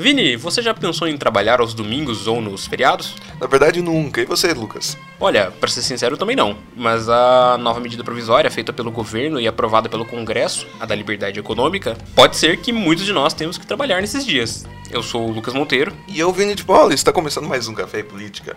Vini, você já pensou em trabalhar aos domingos ou nos feriados? Na verdade, nunca. E você, Lucas? Olha, para ser sincero, também não. Mas a nova medida provisória feita pelo governo e aprovada pelo Congresso, a da liberdade econômica, pode ser que muitos de nós temos que trabalhar nesses dias. Eu sou o Lucas Monteiro. E eu, Vini de Paula, está começando mais um Café e Política.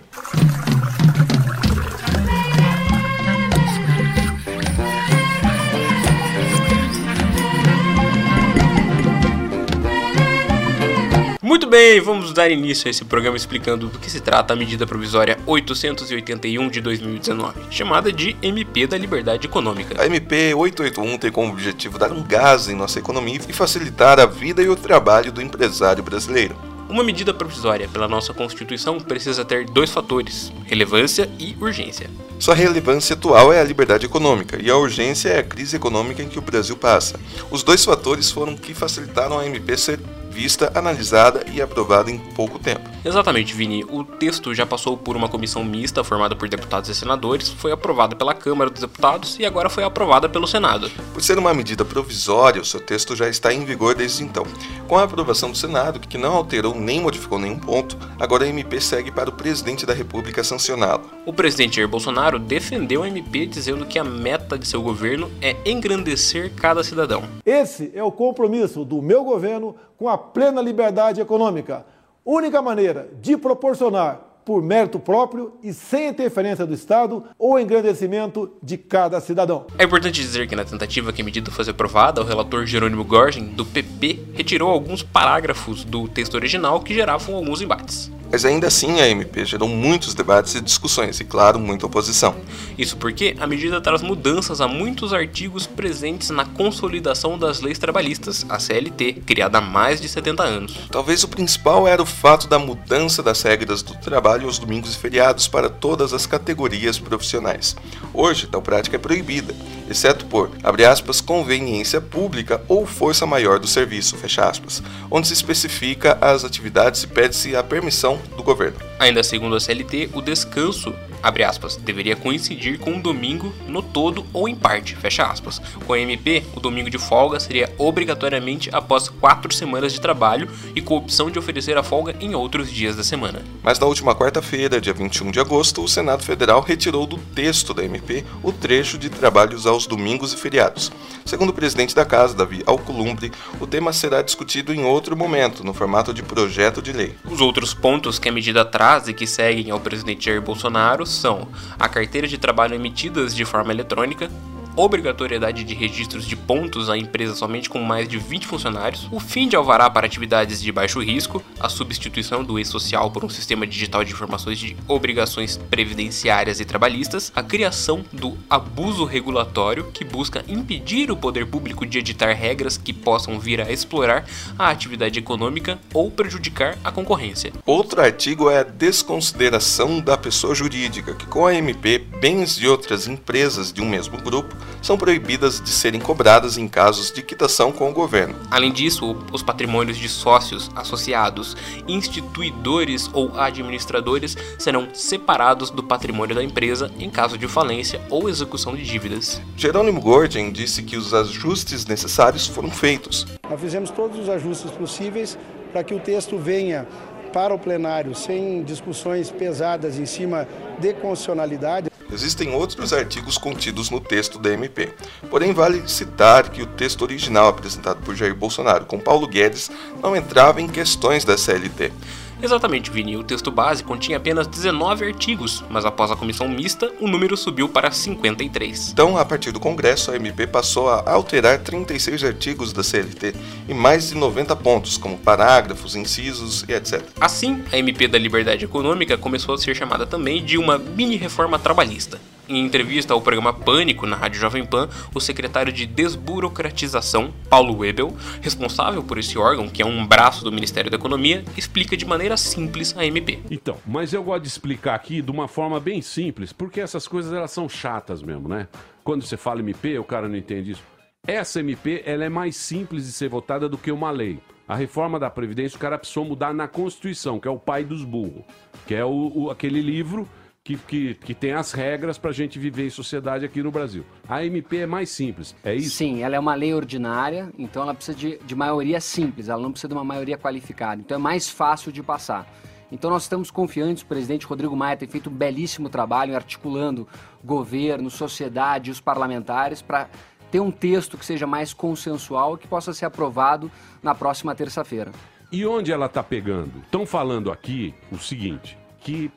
Bem, vamos dar início a esse programa explicando do que se trata a medida provisória 881 de 2019, chamada de MP da Liberdade Econômica. A MP 881 tem como objetivo dar um gás em nossa economia e facilitar a vida e o trabalho do empresário brasileiro. Uma medida provisória pela nossa Constituição precisa ter dois fatores: relevância e urgência. Sua relevância atual é a liberdade econômica e a urgência é a crise econômica em que o Brasil passa. Os dois fatores foram que facilitaram a MP ser vista, analisada e aprovada em pouco tempo. Exatamente, Vini. O texto já passou por uma comissão mista formada por deputados e senadores, foi aprovada pela Câmara dos Deputados e agora foi aprovada pelo Senado. Por ser uma medida provisória, o seu texto já está em vigor desde então. Com a aprovação do Senado, que não alterou nem modificou nenhum ponto, agora a MP segue para o presidente da República sancioná-la. O presidente Jair Bolsonaro defendeu a MP dizendo que a meta de seu governo é engrandecer cada cidadão. Esse é o compromisso do meu governo com a plena liberdade econômica. Única maneira de proporcionar por mérito próprio e sem interferência do Estado ou engrandecimento de cada cidadão. É importante dizer que na tentativa que a medida fosse aprovada, o relator Jerônimo Gorgin, do PP, retirou alguns parágrafos do texto original que geravam alguns embates. Mas ainda assim a MP gerou muitos debates e discussões e, claro, muita oposição. Isso porque a medida traz mudanças a muitos artigos presentes na Consolidação das Leis Trabalhistas, a CLT, criada há mais de 70 anos. Talvez o principal era o fato da mudança das regras do trabalho aos domingos e feriados para todas as categorias profissionais. Hoje, tal prática é proibida, exceto por, abre aspas, conveniência pública ou força maior do serviço, fecha aspas, onde se especifica as atividades e pede-se a permissão do governo. Ainda segundo a CLT, o descanso abre aspas, deveria coincidir com o domingo no todo ou em parte, fecha aspas. Com a MP, o domingo de folga seria obrigatoriamente após quatro semanas de trabalho e com a opção de oferecer a folga em outros dias da semana. Mas na última quarta-feira, dia 21 de agosto, o Senado Federal retirou do texto da MP o trecho de trabalhos aos domingos e feriados. Segundo o presidente da casa, Davi Alcolumbre, o tema será discutido em outro momento, no formato de projeto de lei. Os outros pontos que a medida traz e que seguem ao presidente Jair Bolsonaro são a carteira de trabalho emitidas de forma eletrônica, obrigatoriedade de registros de pontos a empresas somente com mais de 20 funcionários, o fim de alvará para atividades de baixo risco, a substituição do e-social por um sistema digital de informações de obrigações previdenciárias e trabalhistas, a criação do abuso regulatório, que busca impedir o poder público de editar regras que possam vir a explorar a atividade econômica ou prejudicar a concorrência. Outro artigo é a desconsideração da pessoa jurídica, que com a MP, bens de outras empresas de um mesmo grupo são proibidas de serem cobradas em casos de quitação com o governo. Além disso, os patrimônios de sócios, associados, instituidores ou administradores serão separados do patrimônio da empresa em caso de falência ou execução de dívidas. Jerônimo Gordon disse que os ajustes necessários foram feitos. Nós fizemos todos os ajustes possíveis para que o texto venha para o plenário sem discussões pesadas em cima de constitucionalidade. Existem outros artigos contidos no texto da MP. Porém, vale citar que o texto original apresentado por Jair Bolsonaro com Paulo Guedes não entrava em questões da CLT. Exatamente, Vini. O texto base continha apenas 19 artigos, mas após a comissão mista, o número subiu para 53. Então, a partir do Congresso, a MP passou a alterar 36 artigos da CLT e mais de 90 pontos, como parágrafos, incisos e etc. Assim, a MP da Liberdade Econômica começou a ser chamada também de uma mini-reforma trabalhista. Em entrevista ao programa Pânico na Rádio Jovem Pan, o secretário de Desburocratização, Paulo Webel, responsável por esse órgão, que é um braço do Ministério da Economia, explica de maneira simples a MP. Então, mas eu gosto de explicar aqui de uma forma bem simples, porque essas coisas elas são chatas mesmo, né? Quando você fala MP, o cara não entende isso. Essa MP ela é mais simples de ser votada do que uma lei. A reforma da Previdência o cara precisou mudar na Constituição, que é o pai dos burros, que é o, o aquele livro que, que, que tem as regras para a gente viver em sociedade aqui no Brasil. A MP é mais simples, é isso? Sim, ela é uma lei ordinária, então ela precisa de, de maioria simples, ela não precisa de uma maioria qualificada. Então é mais fácil de passar. Então nós estamos confiantes, o presidente Rodrigo Maia tem feito um belíssimo trabalho articulando governo, sociedade e os parlamentares para ter um texto que seja mais consensual e que possa ser aprovado na próxima terça-feira. E onde ela está pegando? Estão falando aqui o seguinte, que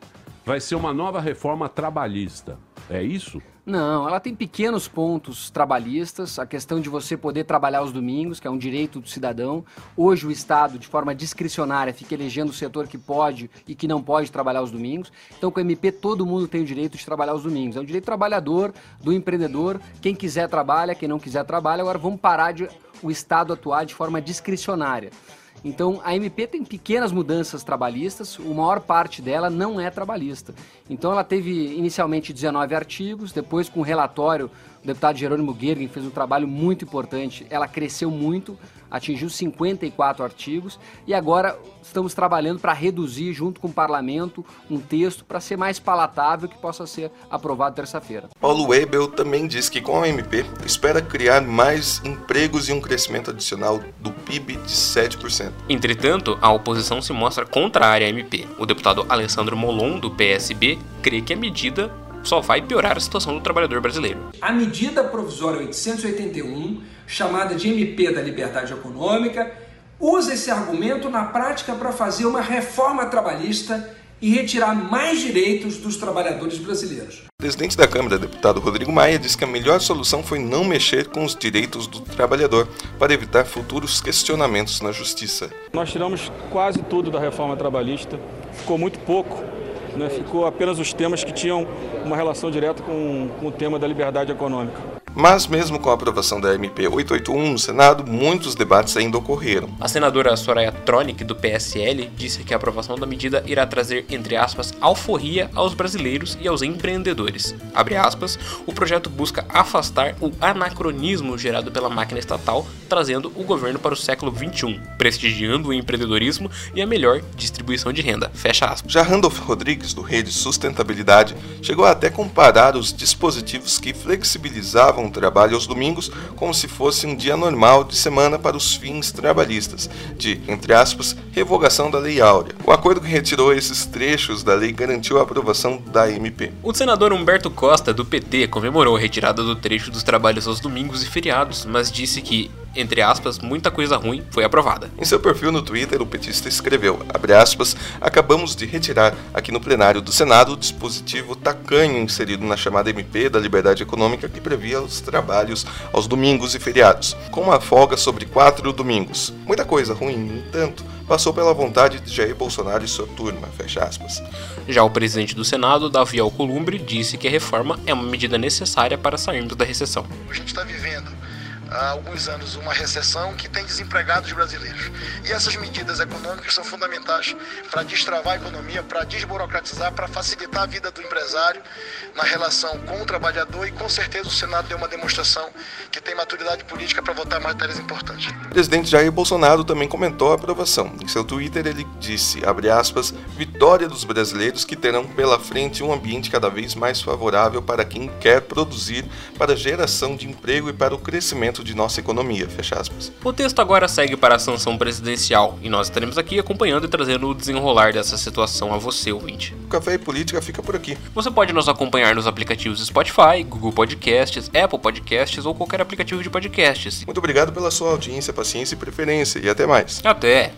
vai ser uma nova reforma trabalhista. É isso? Não, ela tem pequenos pontos trabalhistas, a questão de você poder trabalhar os domingos, que é um direito do cidadão. Hoje o Estado, de forma discricionária, fica elegendo o setor que pode e que não pode trabalhar os domingos. Então, com o MP, todo mundo tem o direito de trabalhar os domingos. É um direito do trabalhador, do empreendedor. Quem quiser trabalha, quem não quiser trabalha. Agora vamos parar de o Estado atuar de forma discricionária. Então, a MP tem pequenas mudanças trabalhistas, a maior parte dela não é trabalhista. Então, ela teve inicialmente 19 artigos, depois, com relatório, deputado Jerônimo Gergen fez um trabalho muito importante, ela cresceu muito, atingiu 54 artigos e agora estamos trabalhando para reduzir, junto com o parlamento, um texto para ser mais palatável que possa ser aprovado terça-feira. Paulo Weibel também diz que com a MP espera criar mais empregos e um crescimento adicional do PIB de 7%. Entretanto, a oposição se mostra contrária à MP. O deputado Alessandro Molon, do PSB, crê que a medida só vai piorar a situação do trabalhador brasileiro. A medida provisória 881, chamada de MP da Liberdade Econômica, usa esse argumento na prática para fazer uma reforma trabalhista e retirar mais direitos dos trabalhadores brasileiros. O presidente da Câmara, deputado Rodrigo Maia, disse que a melhor solução foi não mexer com os direitos do trabalhador para evitar futuros questionamentos na justiça. Nós tiramos quase tudo da reforma trabalhista, ficou muito pouco né? Ficou apenas os temas que tinham uma relação direta com, com o tema da liberdade econômica. Mas, mesmo com a aprovação da MP 881 no Senado, muitos debates ainda ocorreram. A senadora Soraya Tronic, do PSL, disse que a aprovação da medida irá trazer, entre aspas, alforria aos brasileiros e aos empreendedores. Abre aspas, o projeto busca afastar o anacronismo gerado pela máquina estatal, trazendo o governo para o século XXI, prestigiando o empreendedorismo e a melhor distribuição de renda. Fecha aspas. Já Randolph Rodrigues, do Rede Sustentabilidade, chegou a até comparar os dispositivos que flexibilizavam o trabalho aos domingos como se fosse um dia normal de semana para os fins trabalhistas, de, entre aspas, revogação da Lei Áurea. O acordo que retirou esses trechos da lei garantiu a aprovação da MP. O senador Humberto Costa, do PT, comemorou a retirada do trecho dos trabalhos aos domingos e feriados, mas disse que entre aspas, muita coisa ruim foi aprovada. Em seu perfil no Twitter, o petista escreveu, abre aspas, acabamos de retirar aqui no plenário do Senado o dispositivo tacanho inserido na chamada MP da Liberdade Econômica que previa os trabalhos aos domingos e feriados, com uma folga sobre quatro domingos. Muita coisa ruim, no entanto, passou pela vontade de Jair Bolsonaro e sua turma, fecha aspas. Já o presidente do Senado, Davi Alcolumbre, disse que a reforma é uma medida necessária para sairmos da recessão. A gente está vivendo há alguns anos uma recessão que tem desempregados brasileiros. E essas medidas econômicas são fundamentais para destravar a economia, para desburocratizar, para facilitar a vida do empresário na relação com o trabalhador e com certeza o Senado deu uma demonstração que tem maturidade política para votar matérias importantes. O presidente Jair Bolsonaro também comentou a aprovação. Em seu Twitter ele disse, abre aspas, vitória dos brasileiros que terão pela frente um ambiente cada vez mais favorável para quem quer produzir, para geração de emprego e para o crescimento de nossa economia, fecha aspas. O texto agora segue para a sanção presidencial e nós estaremos aqui acompanhando e trazendo o desenrolar dessa situação a você, ouvinte. O Café e Política fica por aqui. Você pode nos acompanhar nos aplicativos Spotify, Google Podcasts, Apple Podcasts ou qualquer aplicativo de podcasts. Muito obrigado pela sua audiência, paciência e preferência e até mais. Até!